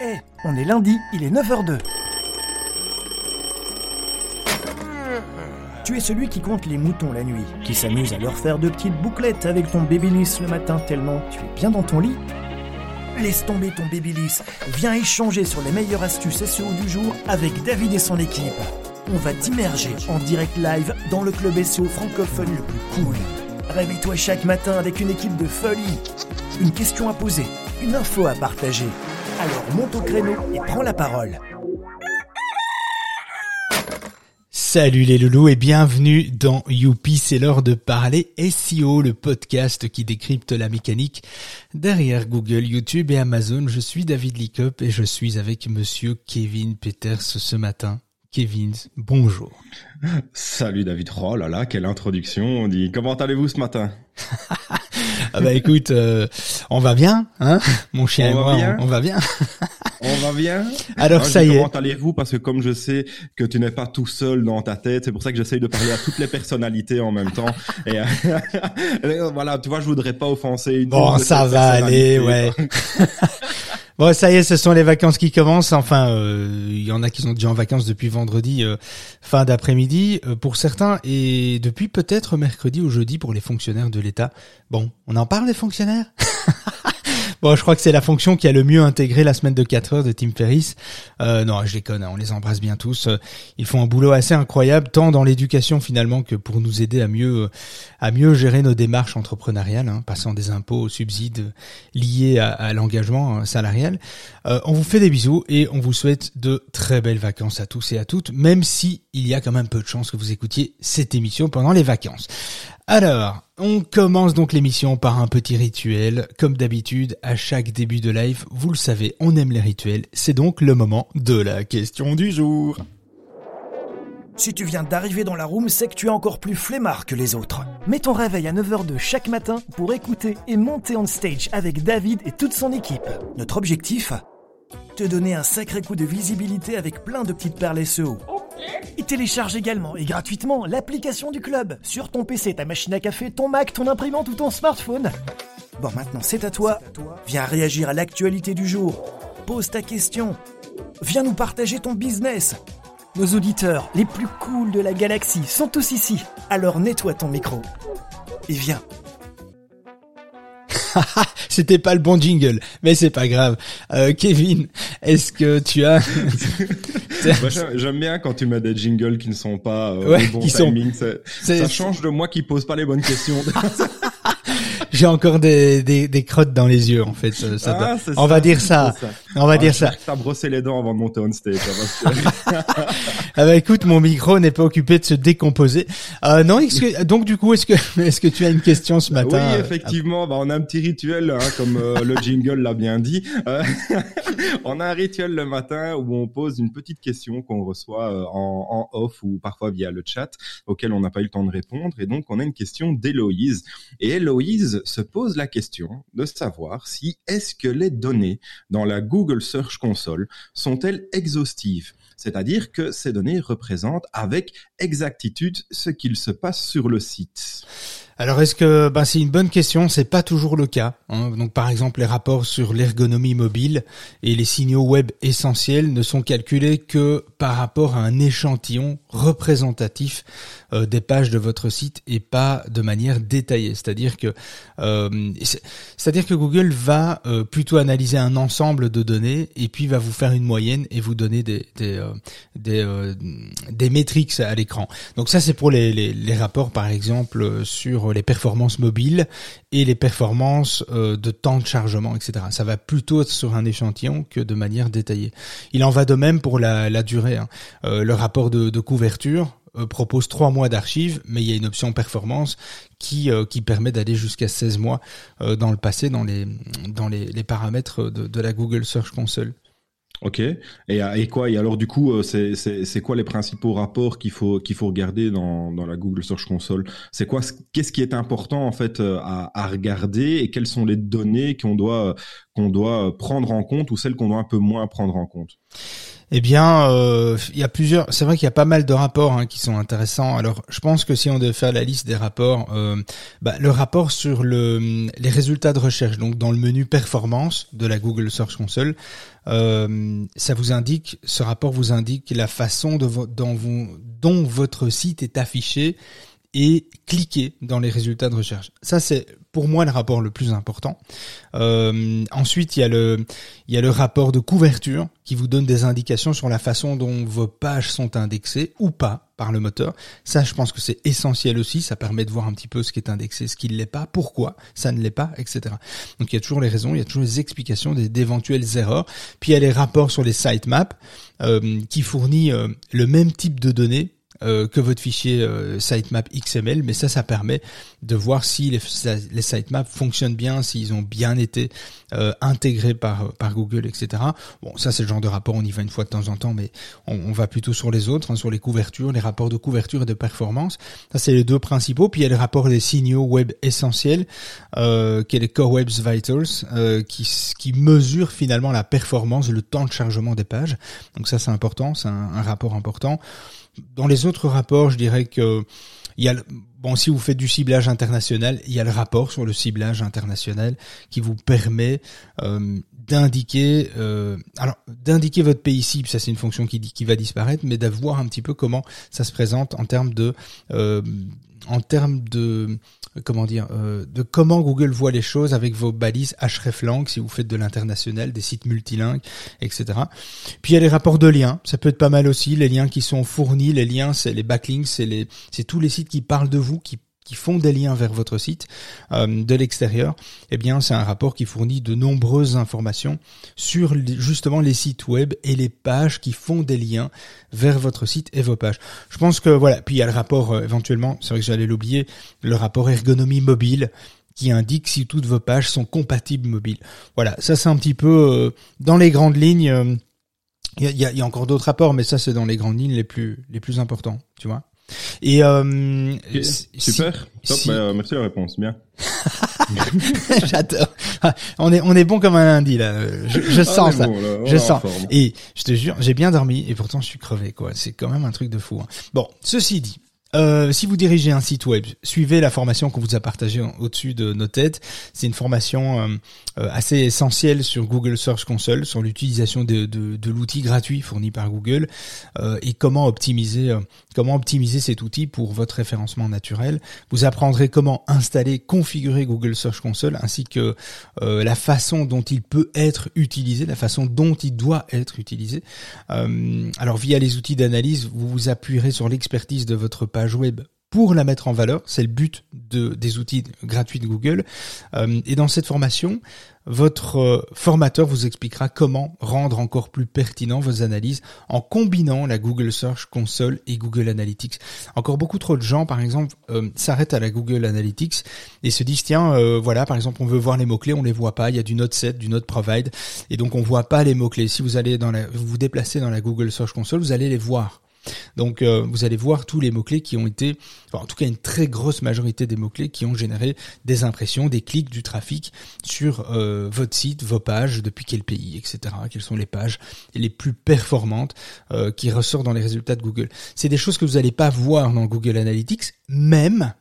Eh, on est lundi, il est 9h02. Tu es celui qui compte les moutons la nuit, qui s'amuse à leur faire de petites bouclettes avec ton babyliss le matin tellement tu es bien dans ton lit. Laisse tomber ton babyliss, viens échanger sur les meilleures astuces SEO du jour avec David et son équipe. On va t'immerger en direct live dans le club SEO francophone le plus cool. Réveille-toi chaque matin avec une équipe de folie. Une question à poser, une info à partager. Alors monte au créneau et prends la parole. Salut les loulous et bienvenue dans Youpi, c'est l'heure de parler SEO, le podcast qui décrypte la mécanique derrière Google, YouTube et Amazon. Je suis David Lickup et je suis avec monsieur Kevin Peters ce matin. Kevin, bonjour. Salut David. Oh là là, quelle introduction. On dit comment allez-vous ce matin? Ah bah écoute, euh, on va bien, hein Mon chien On et va moi, on, on va bien. On va bien? Alors Moi, ça y est. Comment allez-vous? Parce que comme je sais que tu n'es pas tout seul dans ta tête, c'est pour ça que j'essaye de parler à toutes les personnalités en même temps. Et voilà, tu vois, je voudrais pas offenser une. Bon, ça va aller, ouais. Bon, ça y est, ce sont les vacances qui commencent. Enfin, euh, il y en a qui sont déjà en vacances depuis vendredi, euh, fin d'après-midi euh, pour certains, et depuis peut-être mercredi ou jeudi pour les fonctionnaires de l'État. Bon, on en parle des fonctionnaires? Bon, je crois que c'est la fonction qui a le mieux intégré la semaine de 4 heures de Tim Ferriss. Euh, non, je déconne, hein, on les embrasse bien tous. Euh, Ils font un boulot assez incroyable, tant dans l'éducation finalement que pour nous aider à mieux à mieux gérer nos démarches entrepreneuriales, hein, passant des impôts aux subsides liés à, l'engagement euh, salarial. Euh, on vous fait des bisous et on vous souhaite de très belles vacances à tous et à toutes, même si il y a quand même peu de chances que vous écoutiez cette émission pendant les vacances. Alors, on commence donc l'émission par un petit rituel. Comme d'habitude, à chaque début de live, vous le savez, on aime les rituels. C'est donc le moment de la question du jour. Si tu viens d'arriver dans la room, c'est que tu es encore plus flemmard que les autres. Mets ton réveil à 9h02 chaque matin pour écouter et monter on stage avec David et toute son équipe. Notre objectif? Te donner un sacré coup de visibilité avec plein de petites perles SEO. Télécharge également et gratuitement l'application du club sur ton PC, ta machine à café, ton Mac, ton imprimante ou ton smartphone. Bon, maintenant c'est à toi. Viens réagir à l'actualité du jour. Pose ta question. Viens nous partager ton business. Nos auditeurs les plus cools de la galaxie sont tous ici. Alors nettoie ton micro. Et viens. C'était pas le bon jingle, mais c'est pas grave. Euh, Kevin, est-ce que tu as j'aime- bien quand tu mets des jingles qui ne sont pas euh, Ouais, bon qui sont- timing. Ça, C'est- ça change de moi qui pose pas les bonnes questions. J'ai encore des, des, des crottes dans les yeux en fait. Ça, ça doit- Ah, On va dire ça. On va Ah, dire ça. T'as brossé les dents avant de monter on stage. hein, Ah bah écoute, mon micro n'est pas occupé de se décomposer. Euh, non, est-ce que donc du coup, est-ce que est-ce que tu as une question ce matin oui, euh, effectivement, bah, on a un petit rituel, hein, comme euh, le jingle l'a bien dit. Euh, on a un rituel le matin où on pose une petite question qu'on reçoit en, en off ou parfois via le chat, auquel on n'a pas eu le temps de répondre. Et donc, on a une question d'Héloïse. Et Héloïse se pose la question de savoir si est-ce que les données dans la Google Search Console sont-elles exhaustives? C'est-à-dire que ces données représentent avec exactitude ce qu'il se passe sur le site. Alors est-ce que ben c'est une bonne question, c'est pas toujours le cas. hein. Donc par exemple les rapports sur l'ergonomie mobile et les signaux web essentiels ne sont calculés que par rapport à un échantillon représentatif euh, des pages de votre site et pas de manière détaillée. C'est-à-dire que euh, c'est- c'est-à-dire que Google va euh, plutôt analyser un ensemble de données et puis va vous faire une moyenne et vous donner des des euh, des, euh, des métriques à l'écran. Donc ça c'est pour les, les, les rapports par exemple euh, les performances mobiles et les performances euh, de temps de chargement, etc. Ça va plutôt sur un échantillon que de manière détaillée. Il en va de même pour la, durée. hein. Euh, le rapport de, couverture euh, propose trois mois d'archives, mais il y a une option performance qui permet d'aller jusqu'à 16 mois dans le passé dans les paramètres de la Google Search Console. Ok. Et, euh, et quoi? Et alors du coup, euh, c'est quoi les principaux rapports qu'il faut qu'il faut regarder dans dans la Google Search Console? C'est quoi ce- Qu'est-ce qui est important en fait euh, à, à regarder? Et quelles sont les données qu'on doit qu'on doit prendre en compte ou celles qu'on doit un peu moins prendre en compte? Eh bien, euh, il y a plusieurs. C'est vrai qu'il y a pas mal de rapports hein, qui sont intéressants. Alors, je pense que si on devait faire la liste des rapports, euh, bah, le rapport sur le, les résultats de recherche, donc dans le menu performance de la Google Search Console, euh, ça vous indique, ce rapport vous indique la façon dont votre site est affiché et cliquer dans les résultats de recherche. Ça, c'est pour moi le rapport le plus important. Euh, ensuite, il y a le il y a le rapport de couverture qui vous donne des indications sur la façon dont vos pages sont indexées ou pas par le moteur. Ça, je pense que c'est essentiel aussi. Ça permet de voir un petit peu ce qui est indexé, ce qui ne l'est pas, pourquoi ça ne l'est pas, etc. Donc il y a toujours les raisons, il y a toujours les explications d'éventuelles erreurs. Puis il y a les rapports sur les sitemaps euh, qui fournit euh, le même type de données euh, que votre fichier euh, sitemap XML, mais ça, ça permet de voir si les, les sitemaps fonctionnent bien, s'ils ont bien été euh, intégrés par par Google, etc. Bon, ça c'est le genre de rapport, on y va une fois de temps en temps, mais on, va plutôt sur les autres, hein, sur les couvertures, les rapports de couverture et de performance. Ça c'est les deux principaux. Puis il y a le rapport des signaux web essentiels, euh, qui est les Core Web Vitals, qui qui mesure finalement la performance, le temps de chargement des pages. Donc ça c'est important, c'est un, un rapport important. Dans les autres rapports, je dirais que il y a bon si vous faites du ciblage international, il y a le rapport sur le ciblage international qui vous permet euh, d'indiquer euh, alors d'indiquer votre pays cible, ça c'est une fonction qui qui va disparaître, mais d'avoir un petit peu comment ça se présente en termes de euh, en termes de comment dire, euh, de comment Google voit les choses avec vos balises hreflang si vous faites de l'international, des sites multilingues, etc. Puis il y a les rapports de liens, ça peut être pas mal aussi, les liens qui sont fournis, les liens, c'est les backlinks, c'est les, c'est tous les sites qui parlent de vous, qui qui font des liens vers votre site euh, de l'extérieur, eh bien c'est un rapport qui fournit de nombreuses informations sur justement les sites web et les pages qui font des liens vers votre site et vos pages. Je pense que voilà, puis il y a le rapport euh, éventuellement, c'est vrai que j'allais l'oublier, le rapport ergonomie mobile qui indique si toutes vos pages sont compatibles mobiles. Voilà, ça c'est un petit peu euh, dans les grandes lignes. Il y, a, y a encore d'autres rapports, mais ça c'est dans les grandes lignes les plus les plus importants, tu vois. Et euh, super, top, bah, merci la réponse, bien. J'adore. On est on est bon comme un lundi là. Je, je ah, sens ça. je sens. Et je te jure, j'ai bien dormi et pourtant je suis crevé quoi. C'est quand même un truc de fou. Hein. Bon, ceci dit, euh, si vous dirigez un site web, suivez la formation qu'on vous a partagée au-dessus de nos têtes. C'est une formation euh, euh, assez essentielle sur Google Search Console, sur l'utilisation de, de, de l'outil gratuit fourni par Google et comment optimiser comment optimiser cet outil pour votre référencement naturel. Vous apprendrez comment installer, configurer Google Search Console ainsi que la façon dont il peut être utilisé, la façon dont il doit être utilisé. alors via les outils d'analyse, vous vous appuierez sur l'expertise de votre page web pour la mettre en valeur. C'est le but de, des outils gratuits de Google. Euh, et dans cette formation, votre euh, formateur vous expliquera comment rendre encore plus pertinent vos analyses en combinant la Google Search Console et Google Analytics. Encore beaucoup trop de gens, par exemple, euh, s'arrêtent à la Google Analytics et se disent tiens, voilà, par exemple, on veut voir les mots clés, on les voit pas. Il y a du Note 7, du Note Provide, et donc on voit pas les mots clés. Si vous allez dans la, vous vous déplacez dans la Google Search Console, vous allez les voir. Donc euh, vous allez voir tous les mots-clés qui ont été, en tout cas une très grosse majorité des mots-clés qui ont généré des impressions, des clics, du trafic sur euh, votre site, vos pages, depuis quel pays, etc. Quelles sont les pages les plus performantes euh, qui ressortent dans les résultats de Google. C'est des choses que vous n'allez pas voir dans Google Analytics, même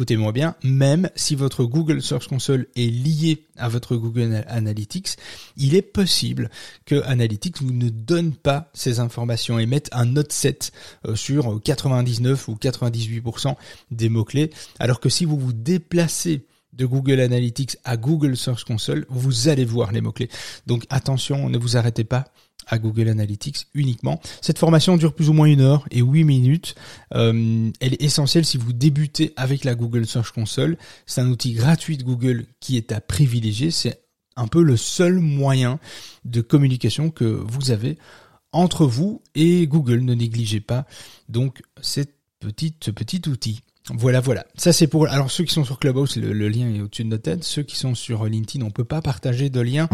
écoutez-moi bien, même si votre Google Search Console est lié à votre Google Analytics, il est possible que Analytics vous ne donne pas ces informations et mette un note 7 euh, sur 99 ou 98% des mots-clés, alors que si vous vous déplacez de Google Analytics à Google Search Console, vous allez voir les mots-clés. Donc attention, ne vous arrêtez pas à Google Analytics uniquement. Cette formation dure plus ou moins une heure et huit minutes. Euh, elle est essentielle si vous débutez avec la Google Search Console. C'est un outil gratuit de Google qui est à privilégier. C'est un peu le seul moyen de communication que vous avez entre vous et Google. Ne négligez pas donc cette petite, ce petit outil. Voilà, voilà. Ça c'est pour. Alors ceux qui sont sur Clubhouse, le, lien est au-dessus de notre tête. Ceux qui sont sur LinkedIn, on peut pas partager de lien.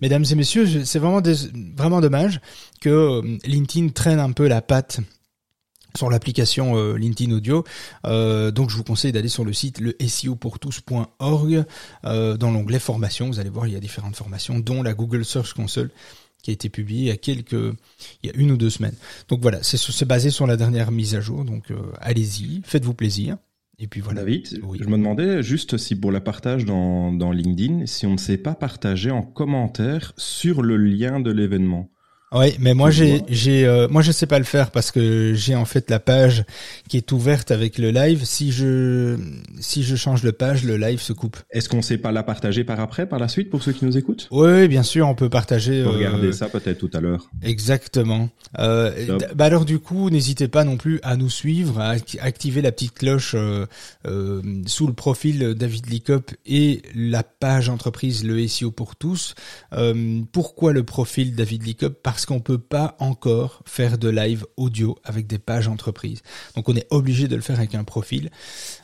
Mesdames et messieurs, c'est vraiment dommage que euh, LinkedIn traîne un peu la patte sur l'application euh, LinkedIn Audio. Euh, donc je vous conseille d'aller sur le site le SEOpourtous.org dans l'onglet formation. Vous allez voir, il y a différentes formations, dont la Google Search Console qui a été publié il y a quelques, il y a une ou deux semaines. Donc voilà, c'est basé sur la dernière mise à jour. Donc euh, allez-y, faites-vous plaisir. Et puis voilà. David, je me demandais juste si pour la partage dans, dans LinkedIn, si on ne sait pas partager en commentaire sur le lien de l'événement. Oui, mais moi j'ai j'ai euh, moi je sais pas le faire parce que j'ai en fait la page qui est ouverte avec le live. Si je si je change de page, le live se coupe. Est-ce qu'on sait pas la partager par après, par la suite, pour ceux qui nous écoutent? Oui, bien sûr, on peut partager. Regardez euh, ça peut-être tout à l'heure. Exactement. Euh, bah alors du coup, n'hésitez pas non plus à nous suivre, à activer la petite cloche euh, euh, sous le profil David Licop et la page entreprise le SEO pour tous. pourquoi le profil David Licop? Parce parce qu'on peut pas encore faire de live audio avec des pages entreprises. Donc on est obligé de le faire avec un profil.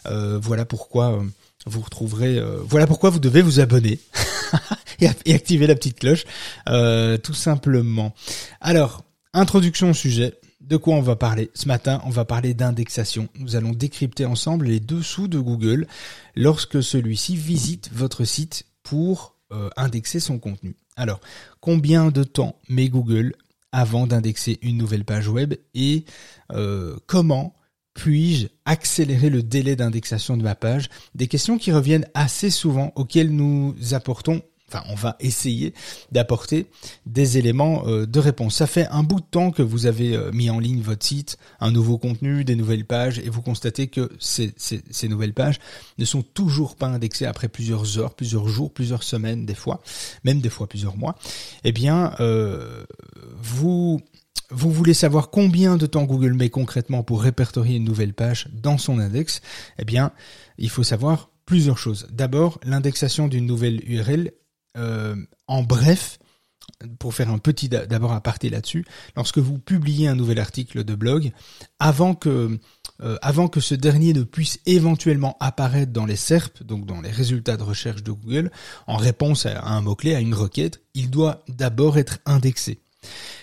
Euh, voilà pourquoi euh, vous retrouverez. Euh, voilà pourquoi vous devez vous abonner et, activer la petite cloche, tout simplement. Alors introduction au sujet. De quoi on va parler Ce matin, on va parler d'indexation. Nous allons décrypter ensemble les dessous de Google lorsque celui-ci visite votre site pour indexer son contenu. Alors, combien de temps met Google avant d'indexer une nouvelle page web et euh, comment puis-je accélérer le délai d'indexation de ma page? Des questions qui reviennent assez souvent auxquelles nous apportons enfin on va essayer d'apporter des éléments euh, de réponse. Ça fait un bout de temps que vous avez euh, mis en ligne votre site, un nouveau contenu, des nouvelles pages, et vous constatez que ces, nouvelles pages ne sont toujours pas indexées après plusieurs heures, plusieurs jours, plusieurs semaines des fois, même des fois plusieurs mois. Eh bien, euh, vous vous voulez savoir combien de temps Google met concrètement pour répertorier une nouvelle page dans son index Eh bien, il faut savoir plusieurs choses. D'abord, l'indexation d'une nouvelle URL en bref, pour faire un petit d'abord aparté là-dessus, lorsque vous publiez un nouvel article de blog, avant que euh, avant que ce dernier ne puisse éventuellement apparaître dans les SERP, donc dans les résultats de recherche de Google, en réponse à un mot-clé, à une requête, il doit d'abord être indexé.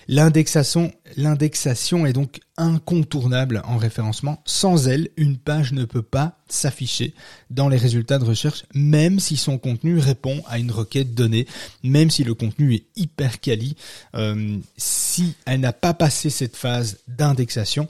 L'indexation, l'indexation est donc incontournable en référencement. Sans elle, une page ne peut pas s'afficher dans les résultats de recherche, même si son contenu répond à une requête donnée, même si le contenu est hyper quali. Euh, si elle n'a pas passé cette phase d'indexation,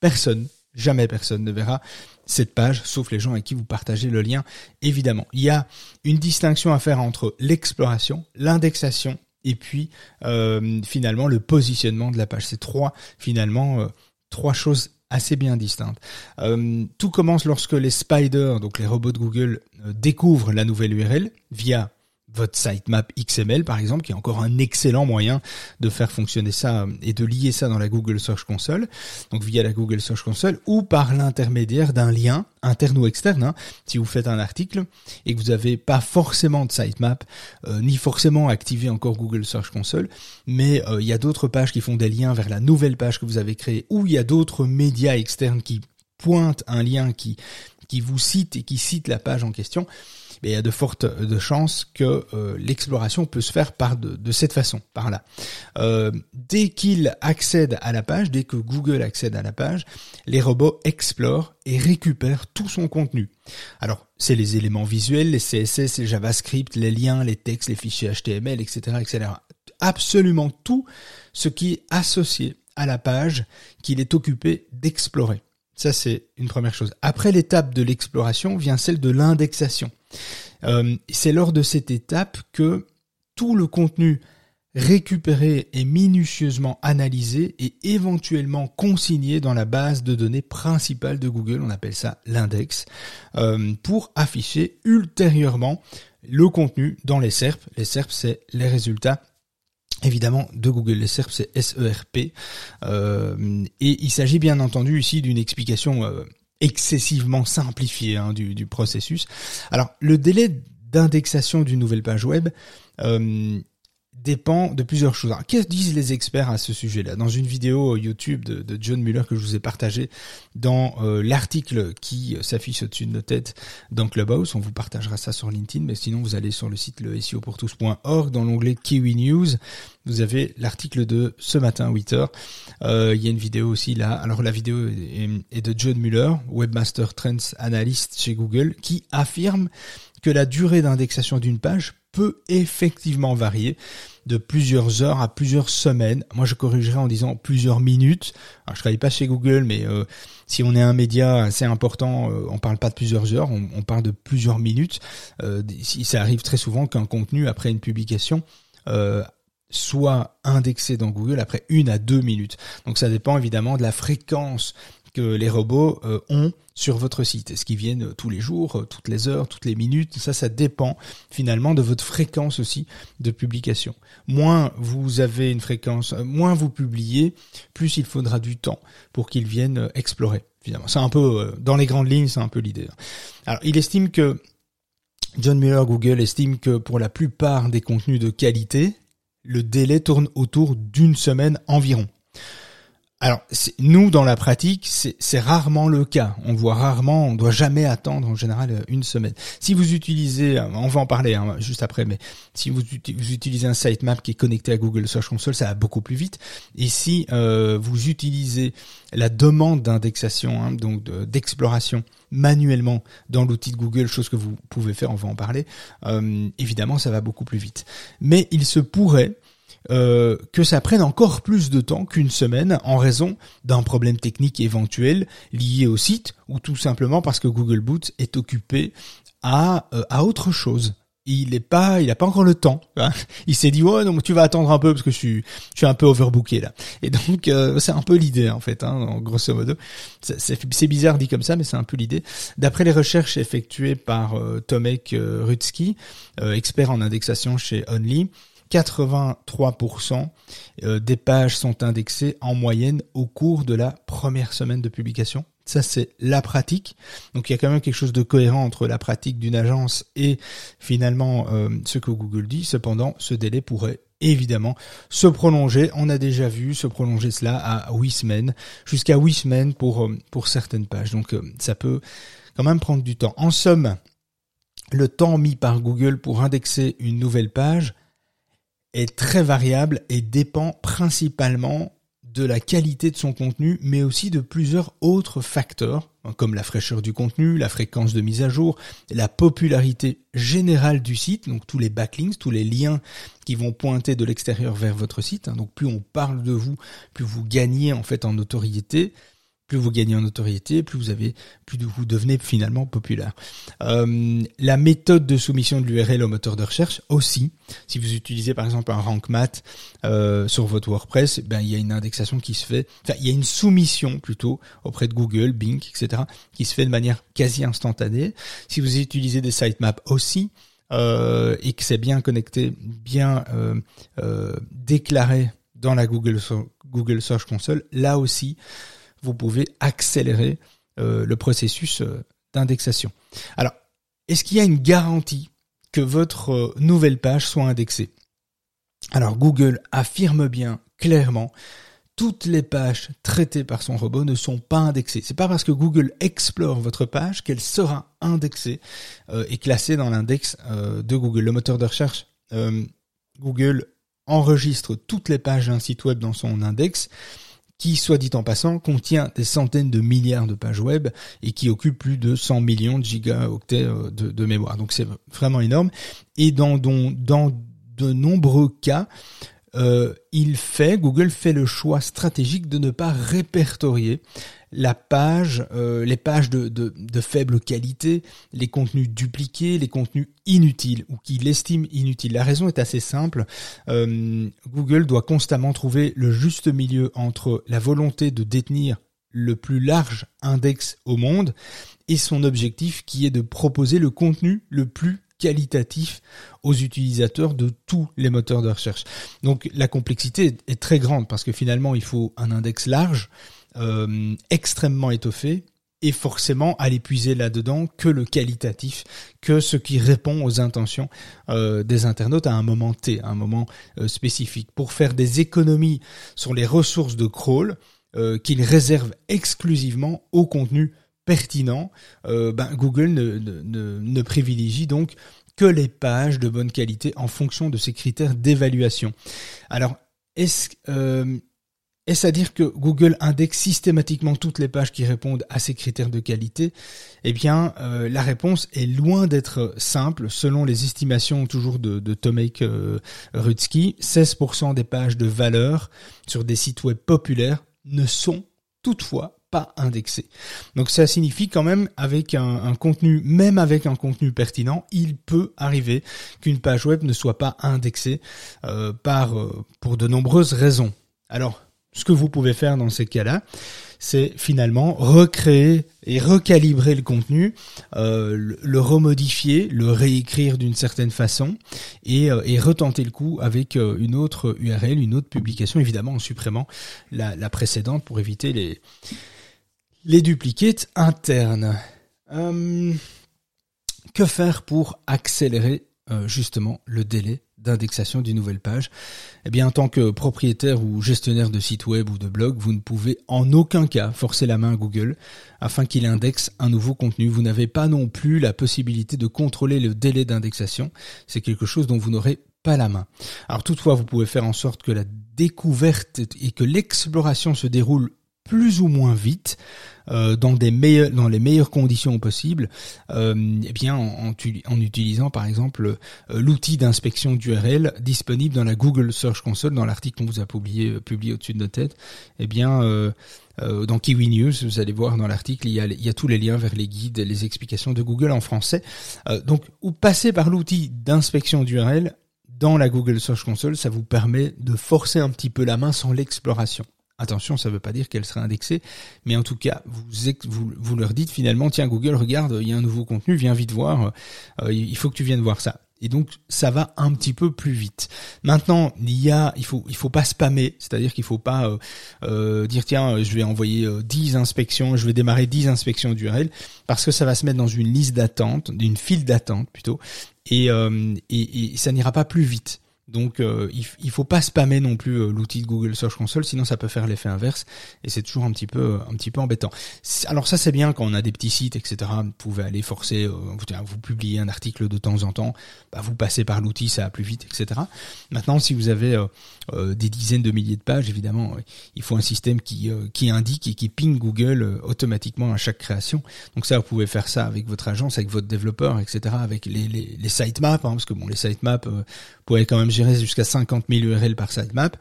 personne, jamais personne ne verra cette page, sauf les gens avec qui vous partagez le lien, évidemment. Il y a une distinction à faire entre l'exploration, l'indexation et puis euh, finalement le positionnement de la page. C'est trois finalement euh, trois choses assez bien distinctes. Euh, tout commence lorsque les spiders, donc les robots de Google, découvrent la nouvelle URL via votre sitemap XML par exemple, qui est encore un excellent moyen de faire fonctionner ça euh, et de lier ça dans la Google Search Console, donc via la Google Search Console, ou par l'intermédiaire d'un lien interne ou externe. Hein. si vous faites un article et que vous n'avez pas forcément de sitemap, euh, ni forcément activé encore Google Search Console, mais euh, il y a d'autres pages qui font des liens vers la nouvelle page que vous avez créée, ou il y a d'autres médias externes qui pointent un lien qui qui vous cite et qui cite la page en question, il y a de fortes de chances que euh, l'exploration peut se faire par de, cette façon, par là. Euh, dès qu'il accède à la page, dès que Google accède à la page, les robots explorent et récupèrent tout son contenu. Alors, c'est les éléments visuels, les CSS, les JavaScript, les liens, les textes, les fichiers HTML, etc., etc. Absolument tout ce qui est associé à la page qu'il est occupé d'explorer. Ça, c'est une première chose. Après l'étape de l'exploration vient celle de l'indexation. Euh, c'est lors de cette étape que tout le contenu récupéré et minutieusement analysé et éventuellement consigné dans la base de données principale de Google, on appelle ça l'index, euh, pour afficher ultérieurement le contenu dans les SERP. Les SERP, c'est les résultats évidemment de Google. Les SERP, c'est SERP. Euh, et il s'agit bien entendu ici d'une explication excessivement simplifiée hein, du, du, processus. Alors, le délai d'indexation d'une nouvelle page web, euh, dépend de plusieurs choses. Qu'est-ce disent les experts à ce sujet-là? Dans une vidéo YouTube de, John Muller que je vous ai partagé dans euh, l'article qui s'affiche au-dessus de nos têtes dans Clubhouse, on vous partagera ça sur LinkedIn, mais sinon vous allez sur le site le tous.org dans l'onglet Kiwi News, vous avez l'article de ce matin 8 h euh, il y a une vidéo aussi là. Alors la vidéo est, est de John Muller, webmaster trends analyst chez Google, qui affirme que la durée d'indexation d'une page peut effectivement varier de plusieurs heures à plusieurs semaines. Moi, je corrigerai en disant plusieurs minutes. Alors, je travaille pas chez Google, mais euh, si on est un média assez important, euh, on parle pas de plusieurs heures, on, parle de plusieurs minutes. Euh, ça arrive très souvent qu'un contenu après une publication euh, soit indexé dans Google après une à deux minutes. Donc ça dépend évidemment de la fréquence que les robots euh, ont sur votre site. Est-ce qu'ils viennent tous les jours, euh, toutes les heures, toutes les minutes? Ça, ça dépend finalement de votre fréquence aussi de publication. Moins vous avez une fréquence, euh, moins vous publiez, plus il faudra du temps pour qu'ils viennent explorer. Finalement, c'est un peu dans les grandes lignes, c'est un peu l'idée. Alors, il estime que John Mueller Google estime que pour la plupart des contenus de qualité, le délai tourne autour d'une semaine environ. Alors, nous, dans la pratique, c'est rarement le cas. On voit rarement, on doit jamais attendre en général euh, une semaine. Si vous utilisez, euh, on va en parler hein, juste après, mais si vous, utilisez un sitemap qui est connecté à Google Search Console, ça va beaucoup plus vite. Et si euh, vous utilisez la demande d'indexation, hein, donc d'exploration manuellement dans l'outil de Google, chose que vous pouvez faire, on va en parler, évidemment, ça va beaucoup plus vite. Mais il se pourrait euh, que ça prenne encore plus de temps qu'une semaine en raison d'un problème technique éventuel lié au site ou tout simplement parce que Google Boot est occupé à, euh, à autre chose. Il est pas, il a pas encore le temps. Hein. Il s'est dit ouais non tu vas attendre un peu parce que je suis, je suis un peu overbooké là. Et donc euh, c'est un peu l'idée en fait, hein, grosso modo. C'est bizarre dit comme ça, mais c'est un peu l'idée. D'après les recherches effectuées par Tomek Rutsky, expert en indexation chez Only, 83% euh, des pages sont indexées en moyenne au cours de la première semaine de publication. Ça, c'est la pratique. Donc, il y a quand même quelque chose de cohérent entre la pratique d'une agence et finalement euh, ce que Google dit. Cependant, ce délai pourrait évidemment se prolonger. On a déjà vu se prolonger cela à 8 semaines, jusqu'à 8 semaines pour, euh, pour certaines pages. Donc, ça peut quand même prendre du temps. En somme, le temps mis par Google pour indexer une nouvelle page est très variable et dépend principalement de la qualité de son contenu, mais aussi de plusieurs autres facteurs, comme la fraîcheur du contenu, la fréquence de mise à jour, la popularité générale du site, donc tous les backlinks, tous les liens qui vont pointer de l'extérieur vers votre site. Hein. donc plus on parle de vous, plus vous gagnez en fait en notoriété plus vous gagnez en notoriété, plus vous avez, plus vous devenez finalement populaire. Euh, la méthode de soumission de l'URL au moteur de recherche aussi. Si vous utilisez par exemple un rank mat euh, sur votre WordPress, ben il y a une indexation qui se fait, il y a une soumission plutôt auprès de Google, Bing, etc. qui se fait de manière quasi instantanée. Si vous utilisez des sitemaps aussi, euh, et que c'est bien connecté, bien déclaré dans la Google Search Console, là aussi, vous pouvez accélérer euh, le processus euh, d'indexation. Alors, est-ce qu'il y a une garantie que votre euh, nouvelle page soit indexée? Alors, Google affirme bien clairement toutes les pages traitées par son robot ne sont pas indexées. C'est pas parce que Google explore votre page qu'elle sera indexée et classée dans l'index de Google. Le moteur de recherche Google enregistre toutes les pages d'un site web dans son index qui, soit dit en passant, contient des centaines de milliards de pages web et qui occupe plus de 100 millions de gigaoctets euh, de, mémoire. Donc c'est vraiment énorme. Et dans, dans, dans de nombreux cas, euh, il fait, Google fait le choix stratégique de ne pas répertorier la page, euh, les pages de, de, faible qualité, les contenus dupliqués, les contenus inutiles ou qu'il estime inutiles. La raison est assez simple. Euh, Google doit constamment trouver le juste milieu entre la volonté de détenir le plus large index au monde et son objectif qui est de proposer le contenu le plus qualitatif aux utilisateurs de tous les moteurs de recherche. Donc la complexité est très grande parce que finalement il faut un index large, euh, extrêmement étoffé et forcément à l'épuiser là-dedans que le qualitatif, que ce qui répond aux intentions euh, des internautes à un moment T, à un moment euh, spécifique, pour faire des économies sur les ressources de crawl qu'il réserve exclusivement au contenu pertinent. Ben, Google ne, privilégie donc que les pages de bonne qualité en fonction de ces critères d'évaluation. Alors, est-ce est-ce à dire que Google indexe systématiquement toutes les pages qui répondent à ces critères de qualité? Eh bien, euh, la réponse est loin d'être simple. Selon les estimations toujours de, Tomek euh, Rutsky, 16% des pages de valeur sur des sites web populaires ne sont toutefois pas indexées. Donc ça signifie quand même avec un, contenu, même avec un contenu pertinent, il peut arriver qu'une page web ne soit pas indexée euh, par pour de nombreuses raisons. Alors ce que vous pouvez faire dans ces cas-là, c'est finalement recréer et recalibrer le contenu, euh, le, remodifier, le réécrire d'une certaine façon et, euh, et, retenter le coup avec euh, une autre URL, une autre publication, évidemment en supprimant la, la précédente pour éviter les, les duplicates internes. que faire pour accélérer justement le délai d'indexation d'une nouvelle page, eh bien en tant que propriétaire ou gestionnaire de site web ou de blog, vous ne pouvez en aucun cas forcer la main à Google afin qu'il indexe un nouveau contenu. Vous n'avez pas non plus la possibilité de contrôler le délai d'indexation. C'est quelque chose dont vous n'aurez pas la main. Alors toutefois, vous pouvez faire en sorte que la découverte et que l'exploration se déroule plus ou moins vite euh, dans des meilleurs dans les meilleures conditions possibles euh, eh bien en, en, utilisant par exemple euh, l'outil d'inspection d'URL disponible dans la Google Search Console dans l'article qu'on vous a publié euh, publié au-dessus de notre tête eh bien euh, dans Kiwi News, vous allez voir dans l'article, il y, a, il y a tous les liens vers les guides et les explications de Google en français. donc, ou passer par l'outil d'inspection d'URL dans la Google Search Console, ça vous permet de forcer un petit peu la main sans l'exploration. Attention, ça ne veut pas dire qu'elle sera indexée, mais en tout cas, vous, vous, leur dites finalement, tiens Google, regarde, il y a un nouveau contenu, viens vite voir, euh, il faut que tu viennes voir ça. Et donc ça va un petit peu plus vite. Maintenant, il y il faut, il faut pas spammer, c'est-à-dire qu'il faut pas euh, euh, dire tiens, je vais envoyer 10 inspections, je vais démarrer 10 inspections d'URL, parce que ça va se mettre dans une liste d'attente, d'une file d'attente plutôt, et, et, et ça n'ira pas plus vite. Donc euh, il, faut pas spammer non plus euh, l'outil de Google Search Console, sinon ça peut faire l'effet inverse et c'est toujours un petit peu un petit peu embêtant. Alors ça c'est bien quand on a des petits sites etc. Vous pouvez aller forcer, euh, vous, publiez un article de temps en temps, bah, vous passez par l'outil, ça va plus vite etc. Maintenant si vous avez des dizaines de milliers de pages, évidemment il faut un système qui qui indique et qui ping Google automatiquement à chaque création. Donc ça vous pouvez faire ça avec votre agence, avec votre développeur etc. Avec les les, les sitemaps hein, parce que bon les sitemaps vous pouvez quand même gérer jusqu'à 50 000 URL par sitemap.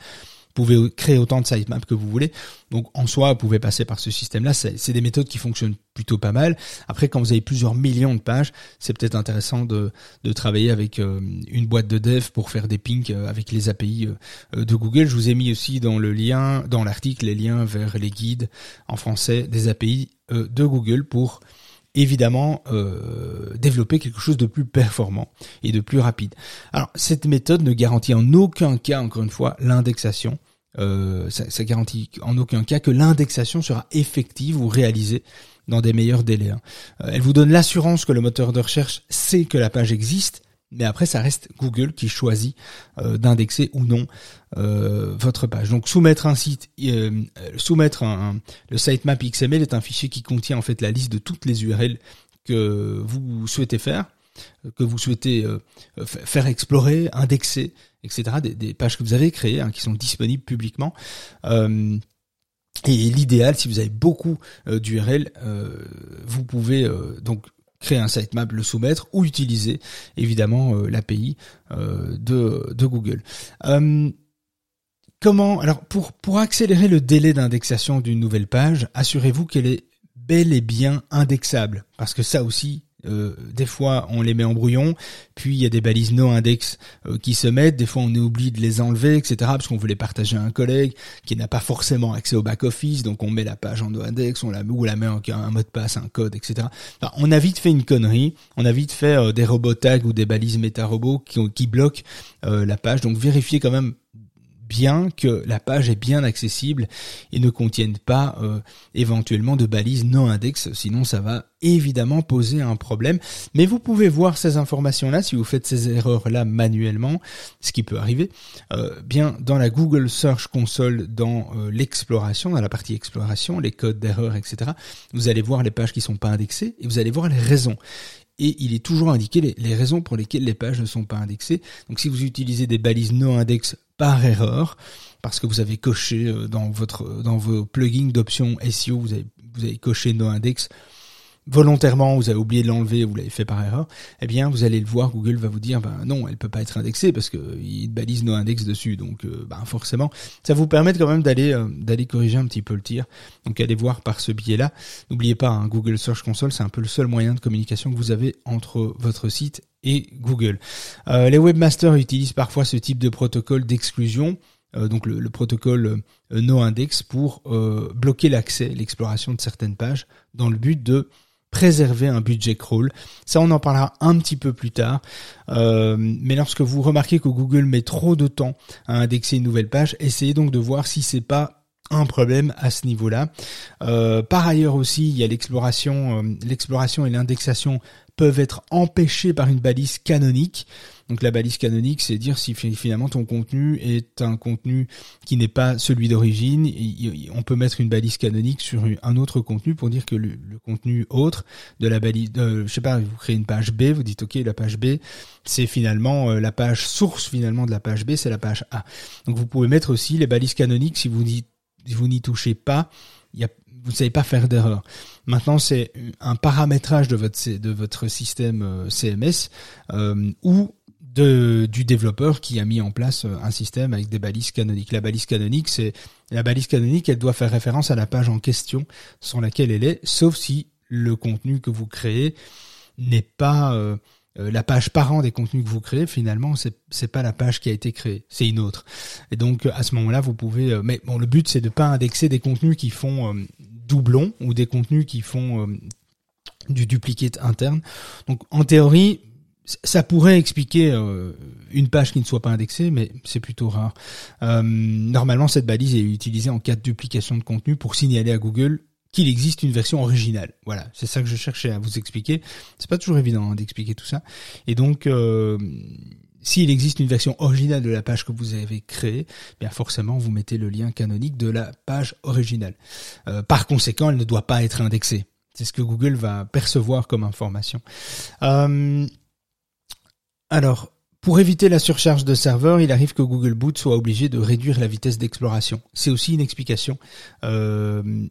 Vous pouvez créer autant de sitemaps que vous voulez. Donc en soi, vous pouvez passer par ce système-là. C'est des méthodes qui fonctionnent plutôt pas mal. Après, quand vous avez plusieurs millions de pages, c'est peut-être intéressant de, travailler avec euh, une boîte de dev pour faire des pings euh, avec les API euh, de Google. Je vous ai mis aussi dans le lien, dans l'article, les liens vers les guides en français des API de Google pour évidemment euh, développer quelque chose de plus performant et de plus rapide. Alors cette méthode ne garantit en aucun cas, encore une fois, l'indexation. Euh, ça, ça, garantit en aucun cas que l'indexation sera effective ou réalisée dans des meilleurs délais. Hein. Euh, elle vous donne l'assurance que le moteur de recherche sait que la page existe, mais après ça reste Google qui choisit euh, d'indexer ou non euh, votre page. Donc soumettre un site, euh, soumettre un, le sitemap XML est un fichier qui contient en fait la liste de toutes les URL que vous souhaitez faire, que vous souhaitez faire explorer, indexer, etc. Des, pages que vous avez créées, hein, qui sont disponibles publiquement. et l'idéal, si vous avez beaucoup d'URL, vous pouvez donc créer un sitemap, le soumettre ou utiliser évidemment euh, l'API euh, de, Google. Euh, comment alors pour pour accélérer le délai d'indexation d'une nouvelle page, assurez-vous qu'elle est bel et bien indexable? Parce que ça aussi euh, des fois on les met en brouillon, puis il y a des balises no index euh, qui se mettent, des fois on oublie de les enlever, etc. parce qu'on veut les partager à un collègue qui n'a pas forcément accès au back office, donc on met la page en no index, on la ou la met en un mot de passe, un code, etc. on a vite fait une connerie, on a vite fait euh, des robots tags ou des balises méta robots qui, qui bloquent la page, donc vérifiez quand même bien que la page est bien accessible et ne contienne pas euh, éventuellement de balises non index, sinon ça va évidemment poser un problème. Mais vous pouvez voir ces informations-là si vous faites ces erreurs-là manuellement, ce qui peut arriver, euh, bien dans la Google Search Console, dans euh, l'exploration, dans la partie exploration, les codes d'erreur, etc. Vous allez voir les pages qui sont pas indexées et vous allez voir les raisons. Et il est toujours indiqué les, raisons pour lesquelles les pages ne sont pas indexées. Donc si vous utilisez des balises no index par erreur, parce que vous avez coché euh, dans votre dans vos plugins d'options SEO, vous avez vous avez coché no index volontairement, vous avez oublié de l'enlever, vous l'avez fait par erreur, eh bien vous allez le voir, Google va vous dire ben non, elle peut pas être indexée parce que il balise no index dessus, donc euh, ben forcément, ça vous permet quand même d'aller euh, d'aller corriger un petit peu le tir. Donc allez voir par ce biais-là. N'oubliez pas, hein, Google Search Console, c'est un peu le seul moyen de communication que vous avez entre votre site et Google. Euh, les webmasters utilisent parfois ce type de protocole d'exclusion. donc le, le protocole no-index pour bloquer l'accès, l'exploration de certaines pages dans le but de préserver un budget crawl. Ça, on en parlera un petit peu plus tard. Euh, mais lorsque vous remarquez que Google met trop de temps à indexer une nouvelle page, essayez donc de voir si c'est pas un problème à ce niveau-là. Euh, par ailleurs aussi, il y a l'exploration, euh, l'exploration et l'indexation peuvent être empêchés par une balise canonique. Donc la balise canonique, c'est dire si finalement ton contenu est un contenu qui n'est pas celui d'origine. On peut mettre une balise canonique sur un autre contenu pour dire que le, contenu autre de la balise, je sais pas, vous créez une page B, vous dites ok la page B, c'est finalement euh, la page source finalement de la page B, c'est la page A. Donc vous pouvez mettre aussi les balises canoniques si vous n'y vous n'y touchez pas. Vous ne savez pas faire d'erreur. Maintenant, c'est un paramétrage de votre système euh, CMS euh, ou du développeur qui a mis en place euh, un système avec des balises canoniques. La balise canonique, c'est la balise canonique, elle doit faire référence à la page en question sur laquelle elle est, sauf si le contenu que vous créez n'est pas la page parent des contenus que vous créez. Finalement, c'est c'est pas la page qui a été créée, c'est une autre. Et donc à ce moment-là, vous pouvez. mais bon, le but c'est de pas indexer des contenus qui font doublons ou des contenus qui font euh, du duplicate interne. Donc en théorie, ça pourrait expliquer euh, une page qui ne soit pas indexée, mais c'est plutôt rare. Euh, normalement, cette balise est utilisée en cas de duplication de contenu pour signaler à Google qu'il existe une version originale. Voilà, c'est ça que je cherchais à vous expliquer. C'est pas toujours évident hein, d'expliquer tout ça. Et donc, s'il existe une version originale de la page que vous avez créée, bien forcément vous mettez le lien canonique de la page originale. Euh, par conséquent, elle ne doit pas être indexée. C'est ce que Google va percevoir comme information. Euh, alors, pour éviter la surcharge de serveurs, il arrive que Google Boot soit obligé de réduire la vitesse d'exploration. C'est aussi une explication. Euh,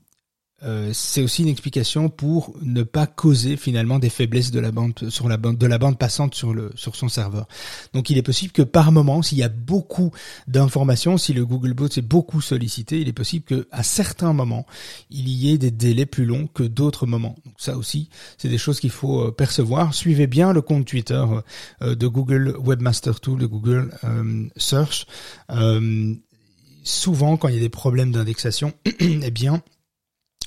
euh, c'est aussi une explication pour ne pas causer finalement des faiblesses de la bande sur la bande de la bande passante sur le sur son serveur. Donc il est possible que par moment, s'il y a beaucoup d'informations, si le Google Bot est beaucoup sollicité, il est possible que à certains moments il y ait des délais plus longs que d'autres moments. Donc ça aussi, c'est des choses qu'il faut euh, percevoir. Suivez bien le compte Twitter euh, de Google Webmaster Tool, de Google Search. souvent, quand il y a des problèmes d'indexation, eh bien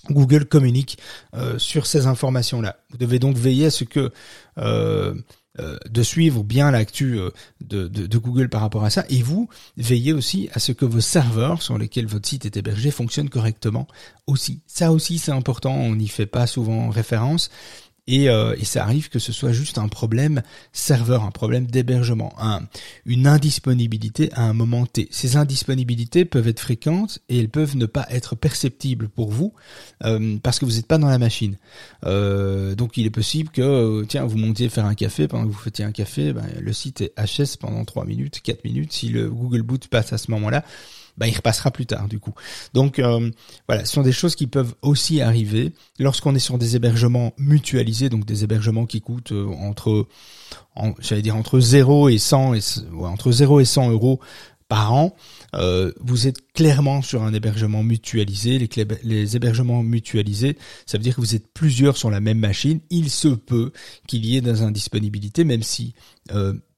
Google communique euh, sur ces informations-là. Vous devez donc veiller à ce que euh, euh, de suivre bien l'actu de, de, Google par rapport à ça, et vous veillez aussi à ce que vos serveurs sur lesquels votre site est hébergé fonctionnent correctement aussi. Ça aussi c'est important, on n'y fait pas souvent référence, et, euh, et, ça arrive que ce soit juste un problème serveur, un problème d'hébergement, un, une indisponibilité à un moment T. Ces indisponibilités peuvent être fréquentes et elles peuvent ne pas être perceptibles pour vous euh, parce que vous n'êtes pas dans la machine. Euh, donc il est possible que, euh, tiens, vous montiez faire un café, pendant que vous faisiez un café, ben, le site est HS pendant 3 minutes, 4 minutes. Si le Google Boot passe à ce moment-là, bah, il repassera plus tard du coup. Donc euh, voilà, ce sont des choses qui peuvent aussi arriver lorsqu'on est sur des hébergements mutualisés, donc des hébergements qui coûtent euh, entre, j'allais dire entre 0 et 100 et entre 0 et 100 euros par an. Euh, vous êtes clairement sur un hébergement mutualisé. Les, les, hébergements mutualisés, ça veut dire que vous êtes plusieurs sur la même machine. Il se peut qu'il y ait des indisponibilités, même si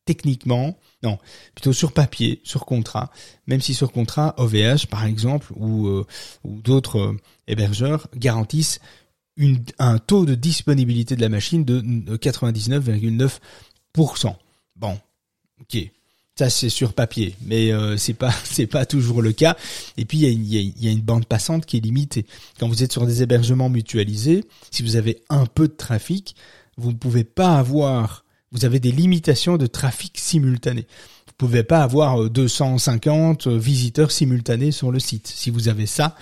techniquement, non, plutôt sur papier, sur contrat, même si sur contrat, OVH par exemple, ou, euh, d'autres euh, hébergeurs garantissent un taux de disponibilité de la machine de 99,9%. Bon, ok, ça c'est sur papier, mais euh, c'est pas c'est pas toujours le cas. Et puis il y y a, une bande passante qui est limitée. Quand vous êtes sur des hébergements mutualisés, si vous avez un peu de trafic, vous ne pouvez pas avoir vous avez des limitations de trafic simultané. Vous pouvez pas avoir 250 euh, euh, visiteurs simultanés sur le site. Si vous avez ça,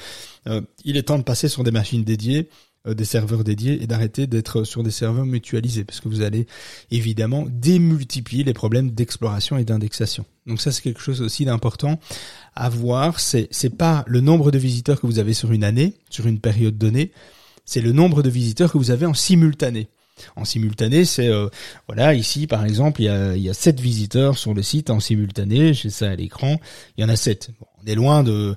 euh, il est temps de passer sur des machines dédiées. des serveurs dédiés et d'arrêter d'être sur des serveurs mutualisés parce que vous allez évidemment démultiplier les problèmes d'exploration et d'indexation. Donc ça c'est quelque chose aussi d'important à voir, c'est pas le nombre de visiteurs que vous avez sur une année, sur une période donnée, c'est le nombre de visiteurs que vous avez en simultané. En simultané, c'est euh, voilà ici par exemple il y a il y a sept visiteurs sur le site en simultané, j'ai ça à l'écran, il y en a sept. Bon, on est loin de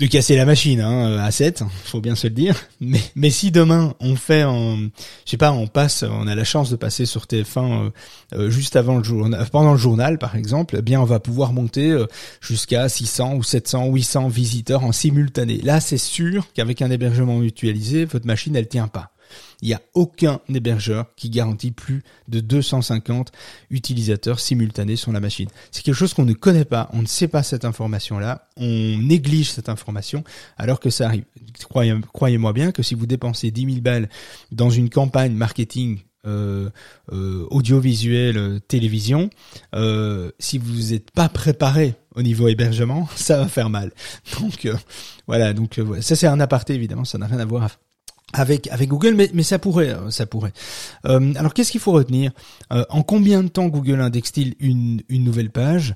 de casser la machine hein, à 7, faut bien se le dire. Mais, mais si demain on fait en, je sais pas, on passe, on a la chance de passer sur TF1 euh, euh, juste avant le journal, pendant le journal par exemple, eh bien on va pouvoir monter euh, jusqu'à 600 ou 700, 800 visiteurs en simultané. Là, c'est sûr qu'avec un hébergement mutualisé, votre machine elle tient pas. Il n'y a aucun hébergeur qui garantit plus de 250 utilisateurs simultanés sur la machine. C'est quelque chose qu'on ne connaît pas, on ne sait pas cette information-là, on néglige cette information alors que ça arrive. Croyez-moi bien que si vous dépensez 10 000 balles dans une campagne marketing euh, euh, audiovisuel, euh, télévision, si vous n'êtes pas préparé au niveau hébergement, ça va faire mal. Donc voilà, donc ça c'est un aparté évidemment, ça n'a rien à voir avec avec Google, mais, mais ça pourrait, euh, ça pourrait. Euh, alors qu'est-ce qu'il faut retenir? Euh, En combien de temps Google indexe-t-il une, une nouvelle page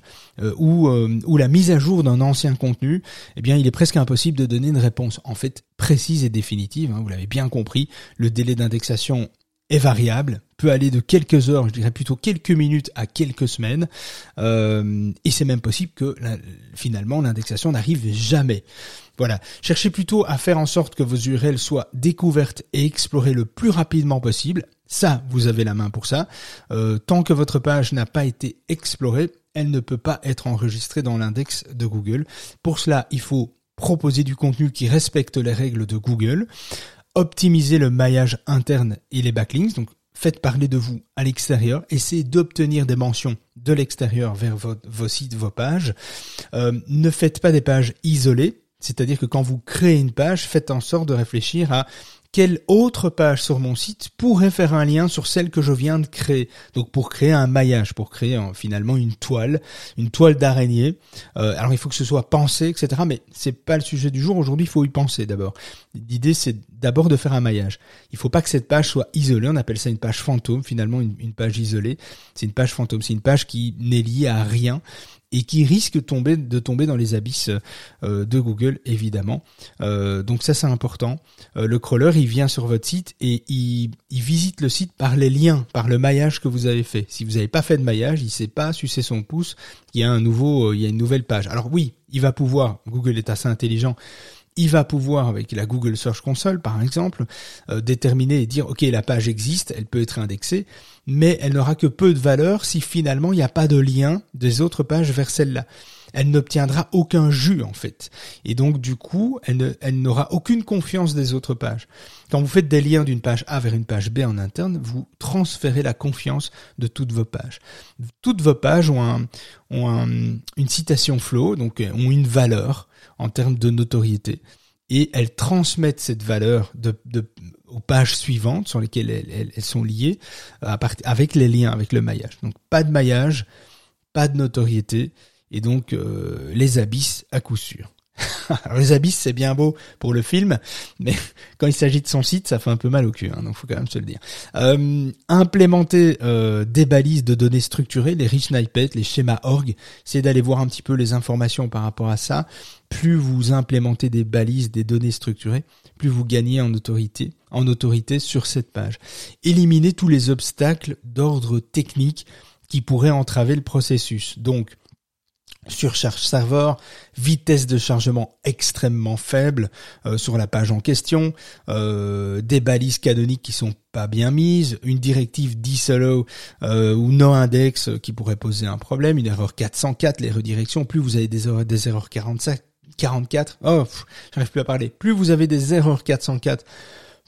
ou ou la mise à jour d'un ancien contenu? Eh bien, il est presque impossible de donner une réponse en fait précise et définitive. Hein, vous l'avez bien compris, le délai d'indexation est variable, peut aller de quelques heures, je dirais plutôt quelques minutes à quelques semaines, et c'est même possible que finalement l'indexation n'arrive jamais. Voilà. Cherchez plutôt à faire en sorte que vos URL soient découvertes et explorées le plus rapidement possible. Ça, vous avez la main pour ça. Euh, tant que votre page n'a pas été explorée, elle ne peut pas être enregistrée dans l'index de Google. Pour cela, il faut proposer du contenu qui respecte les règles de Google, optimiser le maillage interne et les backlinks, donc faites parler de vous à l'extérieur, essayez d'obtenir des mentions de l'extérieur vers vos sites, vos pages. Euh, ne faites pas des pages isolées, c'est-à-dire que quand vous créez une page, faites en sorte de réfléchir à quelle autre page sur mon site pourrait faire un lien sur celle que je viens de créer. Donc pour créer un maillage, pour créer euh, finalement une toile, une toile d'araignée. Euh, alors il faut que ce soit pensé, etc. Mais c'est pas le sujet du jour. Aujourd'hui, il faut y penser d'abord. L'idée, c'est d'abord de faire un maillage. Il faut pas que cette page soit isolée. On appelle ça une page fantôme. Finalement, une, une page isolée, c'est une page fantôme. C'est une page qui n'est liée à rien et qui risque de tomber, dans les abysses euh, de Google, évidemment. Euh, donc ça, c'est important. Euh, le crawler, il vient sur votre site et il, il, visite le site par les liens, par le maillage que vous avez fait. Si vous n'avez pas fait de maillage, il sait pas sucer son pouce. Il y a un nouveau, il y a une nouvelle page. Alors oui, il va pouvoir. Google est assez intelligent il va pouvoir, avec la Google Search Console par exemple, déterminer et dire, OK, la page existe, elle peut être indexée, mais elle n'aura que peu de valeur si finalement il n'y a pas de lien des autres pages vers celle-là. Elle n'obtiendra aucun jus en fait. Et donc du coup, elle, n'aura aucune confiance des autres pages. Quand vous faites des liens d'une page A vers une page B en interne, vous transférez la confiance de toutes vos pages. Toutes vos pages ont, une citation flow, donc ont une valeur en termes de notoriété et elles transmettent cette valeur aux pages suivantes sur lesquelles elles, sont liées à avec les liens, avec le maillage. Donc pas de maillage, pas de notoriété et donc euh, les abysses à coup sûr. Les abysses c'est bien beau pour le film, mais quand il s'agit de son site, ça fait un peu mal au cul, hein, donc faut quand même se le dire. Euh, implémenter euh, des balises de données structurées, les rich snippets, les schémas org, c'est d'aller voir un petit peu les informations par rapport à ça. Plus vous implémentez des balises, des données structurées, plus vous gagnez en autorité, en autorité sur cette page. Éliminez tous les obstacles d'ordre technique qui pourraient entraver le processus. Donc, surcharge serveur, vitesse de chargement extrêmement faible euh, sur la page en question, euh, des balises canoniques qui sont pas bien mises, une directive disallow euh, ou no index qui pourrait poser un problème, une erreur 404, les redirections, plus vous avez des erreurs, des erreurs 45, 44, oh, j'arrive plus à parler, plus vous avez des erreurs 404,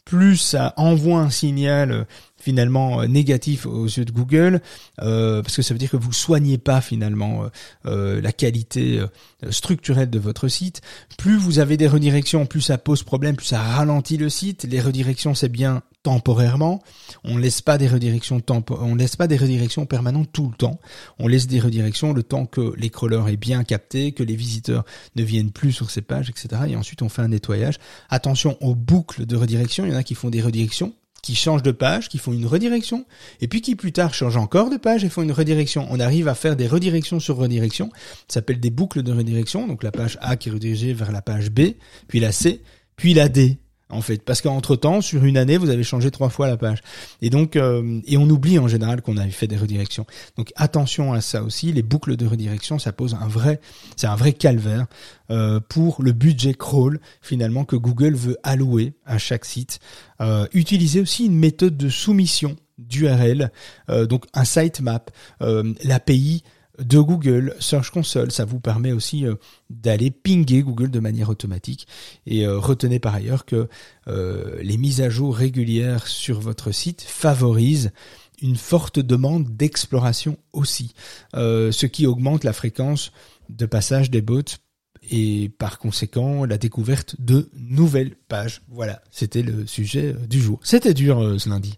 plus ça envoie un signal euh, finalement euh, négatif aux yeux de Google, euh, parce que ça veut dire que vous soignez pas finalement la qualité structurelle de votre site. Plus vous avez des redirections, plus ça pose problème, plus ça ralentit le site. Les redirections, c'est bien temporairement. On laisse pas des redirections on laisse pas des redirections permanentes tout le temps. On laisse des redirections le temps que les crawlers aient bien capté, que les visiteurs ne viennent plus sur ces pages, etc. Et ensuite on fait un nettoyage. Attention aux boucles de redirection. Il y en a qui font des redirections qui changent de page, qui font une redirection, et puis qui plus tard changent encore de page et font une redirection. On arrive à faire des redirections sur redirection. Ça s'appelle des boucles de redirection. Donc la page A qui est redirigée vers la page B, puis la C, puis la D en fait, parce qu'entre temps, sur une année, vous avez changé trois fois la page, et donc euh, et on oublie en général qu'on avait fait des redirections. Donc attention à ça aussi, les boucles de redirection, ça pose un vrai, c'est un vrai calvaire euh, pour le budget crawl finalement que Google veut allouer à chaque site. Euh, utilisez aussi une méthode de soumission d'URL, donc un sitemap, l'API de Google Search Console. Ça vous permet aussi euh, d'aller pinguer Google de manière automatique. Et euh, retenez par ailleurs que euh, les mises à jour régulières sur votre site favorisent une forte demande d'exploration aussi, ce qui augmente la fréquence de passage des bots et par conséquent la découverte de nouvelles pages. Voilà, c'était le sujet du jour. C'était dur ce lundi.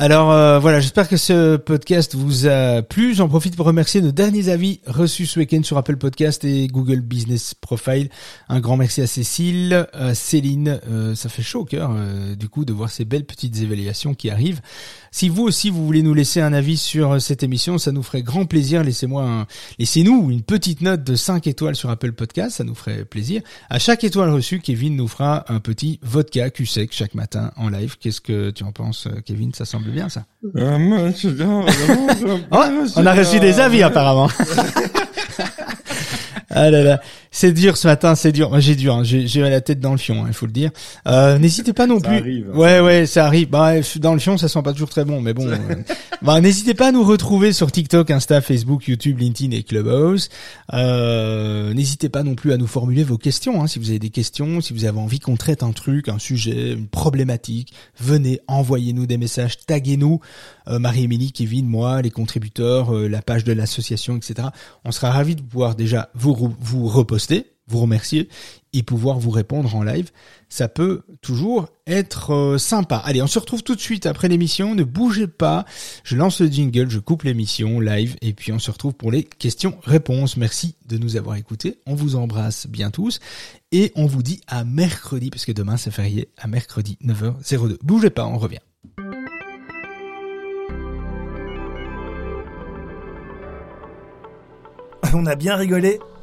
Alors euh, voilà, j'espère que ce podcast vous a plu. J'en profite pour remercier nos derniers avis reçus ce week-end sur Apple Podcast et Google Business Profile. Un grand merci à Cécile, à Céline. Euh, ça fait chaud au cœur euh, du coup de voir ces belles petites évaluations qui arrivent. Si vous aussi vous voulez nous laisser un avis sur cette émission, ça nous ferait grand plaisir. Laissez-moi un... laissez-nous une petite note de 5 étoiles sur Apple Podcast, ça nous ferait plaisir. À chaque étoile reçue, Kevin nous fera un petit vodka Q sec chaque matin en live. Qu'est-ce que tu en penses, Kevin? Ça semble bien ça. Euh, oh, on a reçu des avis apparemment. ah là là. C'est dur ce matin, c'est dur. Moi j'ai dur, hein. j'ai la tête dans le fion, hein, il faut le dire. Euh, N'hésitez pas non ça plus. Arrive, hein. ouais ouais, ça arrive. Bah dans le fion, ça sent pas toujours très bon, mais bon. euh, bah n'hésitez pas à nous retrouver sur TikTok, Insta, Facebook, YouTube, LinkedIn et Clubhouse. Euh, n'hésitez pas non plus à nous formuler vos questions. Hein, si vous avez des questions, si vous avez envie qu'on traite un truc, un sujet, une problématique, venez, envoyez-nous des messages, taguez-nous, euh, Marie-Émilie, Kevin, moi, les contributeurs, euh, la page de l'association, etc. On sera ravis de pouvoir déjà vous vous reposer vous remercier et pouvoir vous répondre en live. Ça peut toujours être euh, sympa. Allez, on se retrouve tout de suite après l'émission. Ne bougez pas. Je lance le jingle, je coupe l'émission live et puis on se retrouve pour les questions-réponses. Merci de nous avoir écoutés. On vous embrasse bien tous et on vous dit à mercredi parce que demain c'est férié à mercredi 9h02. Bougez pas, on revient. On a bien rigolé,